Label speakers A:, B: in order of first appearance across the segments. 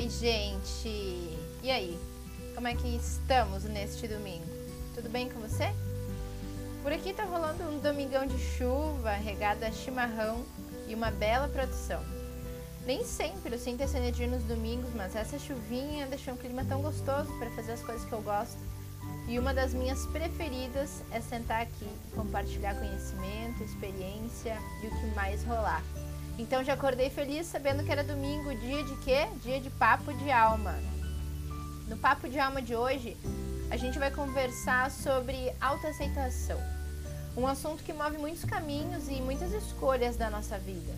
A: Oi, gente! E aí? Como é que estamos neste domingo? Tudo bem com você? Por aqui tá rolando um domingão de chuva, regado a chimarrão e uma bela produção. Nem sempre eu sinto essa energia nos domingos, mas essa chuvinha deixou um clima tão gostoso para fazer as coisas que eu gosto. E uma das minhas preferidas é sentar aqui e compartilhar conhecimento, experiência e o que mais rolar. Então já acordei feliz sabendo que era domingo, dia de quê? Dia de papo de alma. No papo de alma de hoje, a gente vai conversar sobre autoaceitação. Um assunto que move muitos caminhos e muitas escolhas da nossa vida.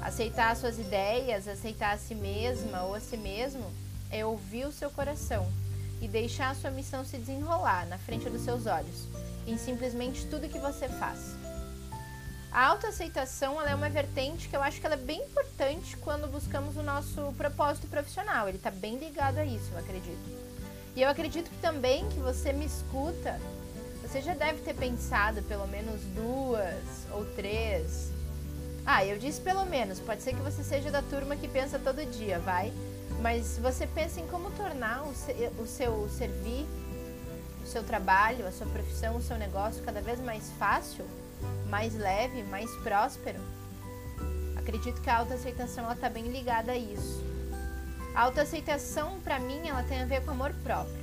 A: Aceitar suas ideias, aceitar a si mesma ou a si mesmo é ouvir o seu coração e deixar a sua missão se desenrolar na frente dos seus olhos, em simplesmente tudo que você faz. A autoaceitação é uma vertente que eu acho que ela é bem importante quando buscamos o nosso propósito profissional. Ele está bem ligado a isso, eu acredito. E eu acredito que também que você me escuta, você já deve ter pensado pelo menos duas ou três. Ah, eu disse pelo menos, pode ser que você seja da turma que pensa todo dia, vai? Mas você pensa em como tornar o, seu, o seu servir, o seu trabalho, a sua profissão, o seu negócio cada vez mais fácil? Mais leve, mais próspero? Acredito que a autoaceitação está bem ligada a isso. A autoaceitação, para mim, ela tem a ver com amor próprio.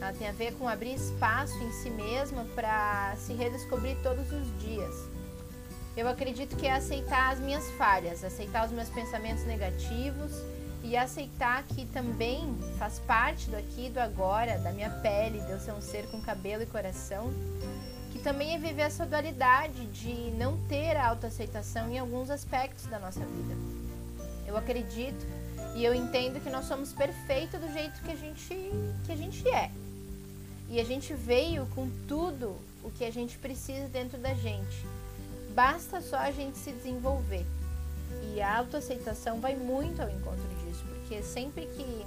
A: Ela tem a ver com abrir espaço em si mesma para se redescobrir todos os dias. Eu acredito que é aceitar as minhas falhas, aceitar os meus pensamentos negativos e aceitar que também faz parte do aqui e do agora, da minha pele, de eu ser um ser com cabelo e coração, também é viver essa dualidade de não ter a autoaceitação em alguns aspectos da nossa vida. Eu acredito e eu entendo que nós somos perfeitos do jeito que a gente, que a gente é. E a gente veio com tudo o que a gente precisa dentro da gente. Basta só a gente se desenvolver. E a autoaceitação vai muito ao encontro disso, porque sempre que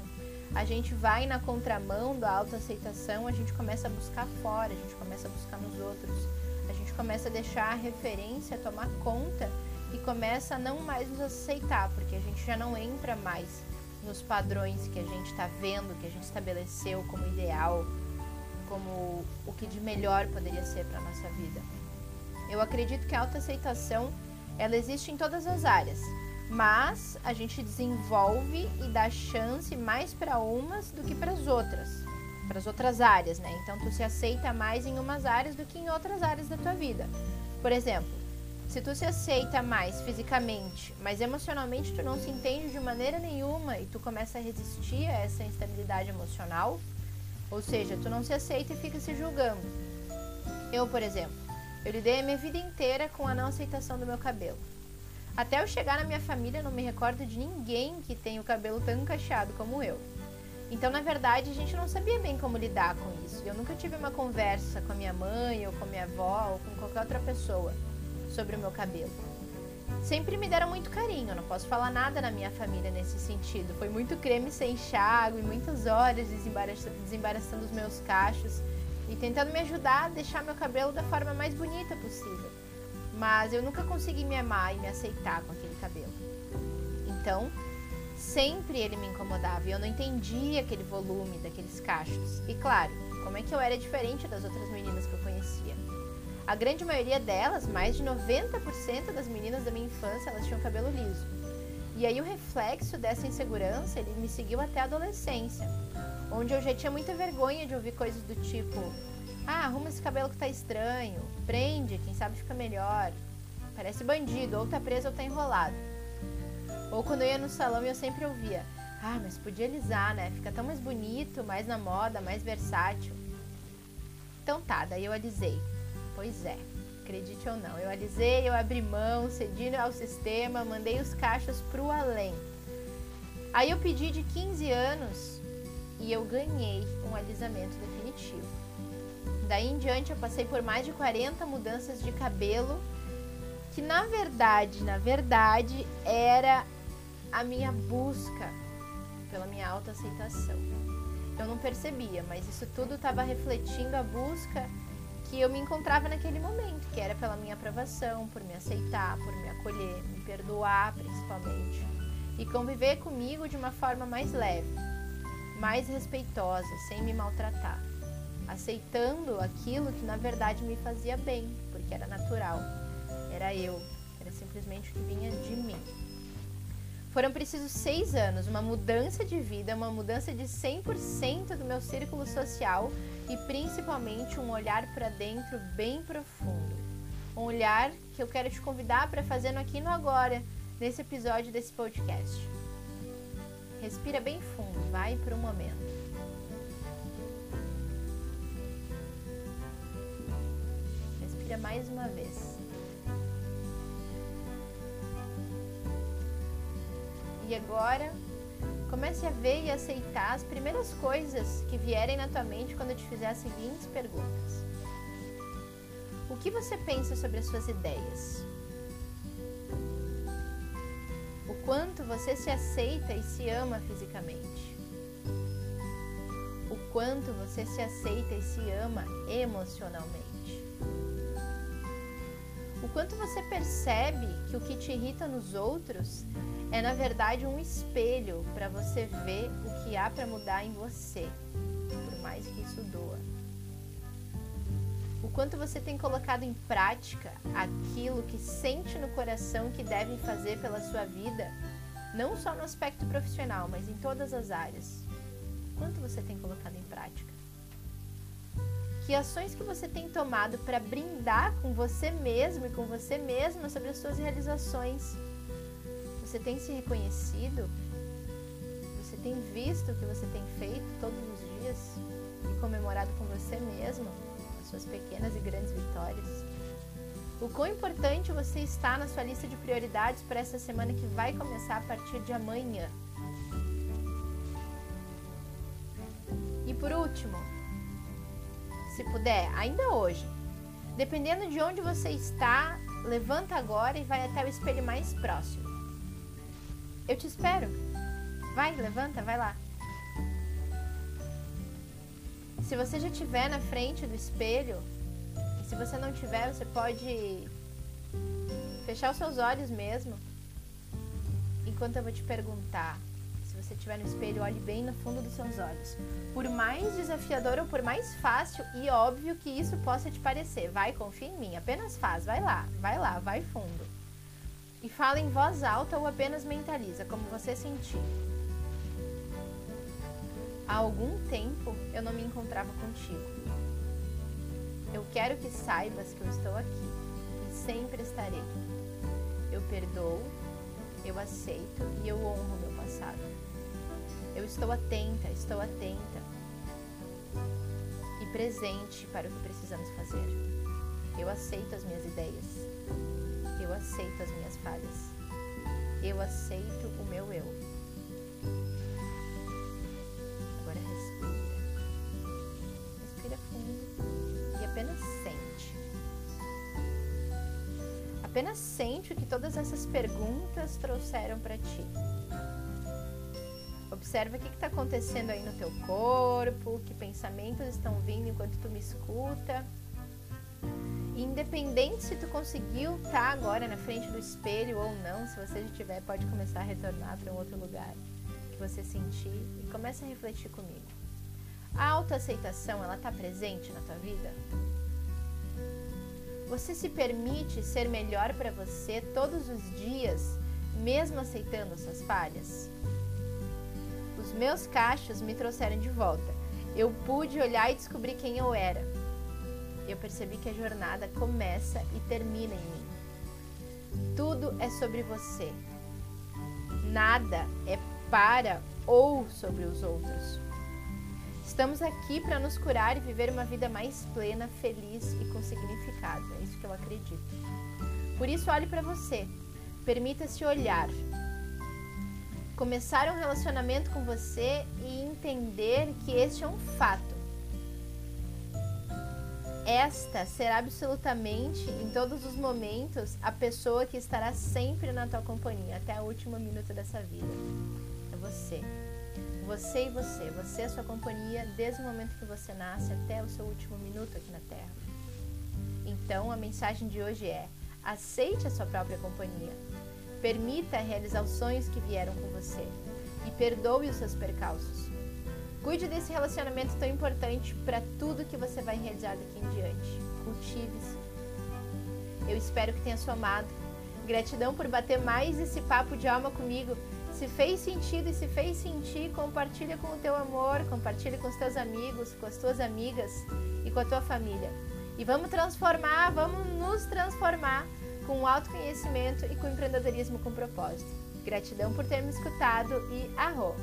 A: a gente vai na contramão da autoaceitação, a gente começa a buscar fora, a gente começa a buscar nos outros, a gente começa a deixar a referência tomar conta e começa a não mais nos aceitar, porque a gente já não entra mais nos padrões que a gente está vendo, que a gente estabeleceu como ideal, como o que de melhor poderia ser para nossa vida. Eu acredito que a autoaceitação ela existe em todas as áreas, mas a gente desenvolve e dá chance mais para umas do que para as outras, para as outras áreas, né? Então tu se aceita mais em umas áreas do que em outras áreas da tua vida. Por exemplo, se tu se aceita mais fisicamente, mas emocionalmente tu não se entende de maneira nenhuma e tu começa a resistir a essa instabilidade emocional, ou seja, tu não se aceita e fica se julgando. Eu, por exemplo, eu lidei a minha vida inteira com a não aceitação do meu cabelo. Até eu chegar na minha família, não me recordo de ninguém que tenha o cabelo tão cacheado como eu. Então, na verdade, a gente não sabia bem como lidar com isso. Eu nunca tive uma conversa com a minha mãe, ou com a minha avó, ou com qualquer outra pessoa sobre o meu cabelo. Sempre me deram muito carinho, não posso falar nada na minha família nesse sentido. Foi muito creme sem enxágue e muitas horas desembaraçando os meus cachos e tentando me ajudar a deixar meu cabelo da forma mais bonita possível. Mas eu nunca consegui me amar e me aceitar com aquele cabelo. Então, sempre ele me incomodava e eu não entendia aquele volume daqueles cachos. E claro, como é que eu era diferente das outras meninas que eu conhecia? A grande maioria delas, mais de 90% das meninas da minha infância, elas tinham cabelo liso. E aí o reflexo dessa insegurança, ele me seguiu até a adolescência, onde eu já tinha muita vergonha de ouvir coisas do tipo: ah, arruma esse cabelo que tá estranho. Prende, quem sabe fica melhor. Parece bandido, ou tá preso ou tá enrolado. Ou quando eu ia no salão eu sempre ouvia: Ah, mas podia alisar, né? Fica tão mais bonito, mais na moda, mais versátil. Então tá, daí eu alisei. Pois é, acredite ou não. Eu alisei, eu abri mão, cedi ao sistema, mandei os cachos pro além. Aí eu pedi de 15 anos e eu ganhei um alisamento definitivo. Daí em diante eu passei por mais de 40 mudanças de cabelo, que na verdade, na verdade, era a minha busca pela minha autoaceitação. Eu não percebia, mas isso tudo estava refletindo a busca que eu me encontrava naquele momento, que era pela minha aprovação, por me aceitar, por me acolher, me perdoar principalmente. e conviver comigo de uma forma mais leve, mais respeitosa, sem me maltratar, aceitando aquilo que na verdade me fazia bem, porque era natural, era eu, era simplesmente o que vinha de mim. Foram precisos seis anos, uma mudança de vida, uma mudança de 100% do meu círculo social e principalmente um olhar para dentro bem profundo. Um olhar que eu quero te convidar para fazer no aqui no agora, nesse episódio desse podcast. Respira bem fundo, vai por um momento. Mais uma vez. E agora, comece a ver e aceitar as primeiras coisas que vierem na tua mente quando eu te fizer as seguintes perguntas. O que você pensa sobre as suas ideias? quanto você se aceita e se ama fisicamente. O quanto você se aceita e se ama emocionalmente. O quanto você percebe que o que te irrita nos outros é na verdade um espelho para você ver o que há para mudar em você, por mais que isso doa o quanto você tem colocado em prática aquilo que sente no coração que deve fazer pela sua vida, não só no aspecto profissional, mas em todas as áreas. Quanto você tem colocado em prática? Que ações que você tem tomado para brindar com você mesmo e com você mesma sobre as suas realizações? Você tem se reconhecido? Você tem visto o que você tem feito todos os dias e comemorado com você mesmo? suas pequenas e grandes vitórias. O quão importante você está na sua lista de prioridades para essa semana que vai começar a partir de amanhã. E por último, se puder, ainda hoje, dependendo de onde você está, levanta agora e vai até o espelho mais próximo. Eu te espero. Vai, levanta, vai lá. Se você já estiver na frente do espelho, se você não tiver, você pode fechar os seus olhos mesmo. Enquanto eu vou te perguntar, se você estiver no espelho, olhe bem no fundo dos seus olhos. Por mais desafiador ou por mais fácil e óbvio que isso possa te parecer, vai, confia em mim, apenas faz, vai lá, vai lá, vai fundo. E fala em voz alta ou apenas mentaliza, como você sentir. Há algum tempo eu não me encontrava contigo. Eu quero que saibas que eu estou aqui e sempre estarei. Eu perdoo, eu aceito e eu honro meu passado. Eu estou atenta, estou atenta e presente para o que precisamos fazer. Eu aceito as minhas ideias. Eu aceito as minhas falhas. Eu aceito o meu eu. Apenas sente o que todas essas perguntas trouxeram para ti. Observa o que está acontecendo aí no teu corpo, que pensamentos estão vindo enquanto tu me escuta. Independente se tu conseguiu estar tá agora na frente do espelho ou não, se você já tiver, pode começar a retornar para um outro lugar que você sentir e comece a refletir comigo. A autoaceitação, ela está presente na tua vida? Você se permite ser melhor para você todos os dias, mesmo aceitando suas falhas? Os meus cachos me trouxeram de volta. Eu pude olhar e descobrir quem eu era. Eu percebi que a jornada começa e termina em mim. Tudo é sobre você. Nada é para ou sobre os outros. Estamos aqui para nos curar e viver uma vida mais plena, feliz e com significado. É isso que eu acredito. Por isso, olhe para você. Permita-se olhar. Começar um relacionamento com você e entender que este é um fato. Esta será absolutamente, em todos os momentos, a pessoa que estará sempre na tua companhia até o último minuto dessa vida. É você. Você e você, você é a sua companhia desde o momento que você nasce até o seu último minuto aqui na Terra. Então a mensagem de hoje é: aceite a sua própria companhia. Permita realizar os sonhos que vieram com você e perdoe os seus percalços. Cuide desse relacionamento tão importante para tudo que você vai realizar daqui em diante. Cultive-se. Eu espero que tenha somado. Gratidão por bater mais esse papo de alma comigo. Se fez sentido e se fez sentir, compartilha com o teu amor, compartilha com os teus amigos, com as tuas amigas e com a tua família. E vamos transformar, vamos nos transformar com autoconhecimento e com empreendedorismo com propósito. Gratidão por ter me escutado e arro!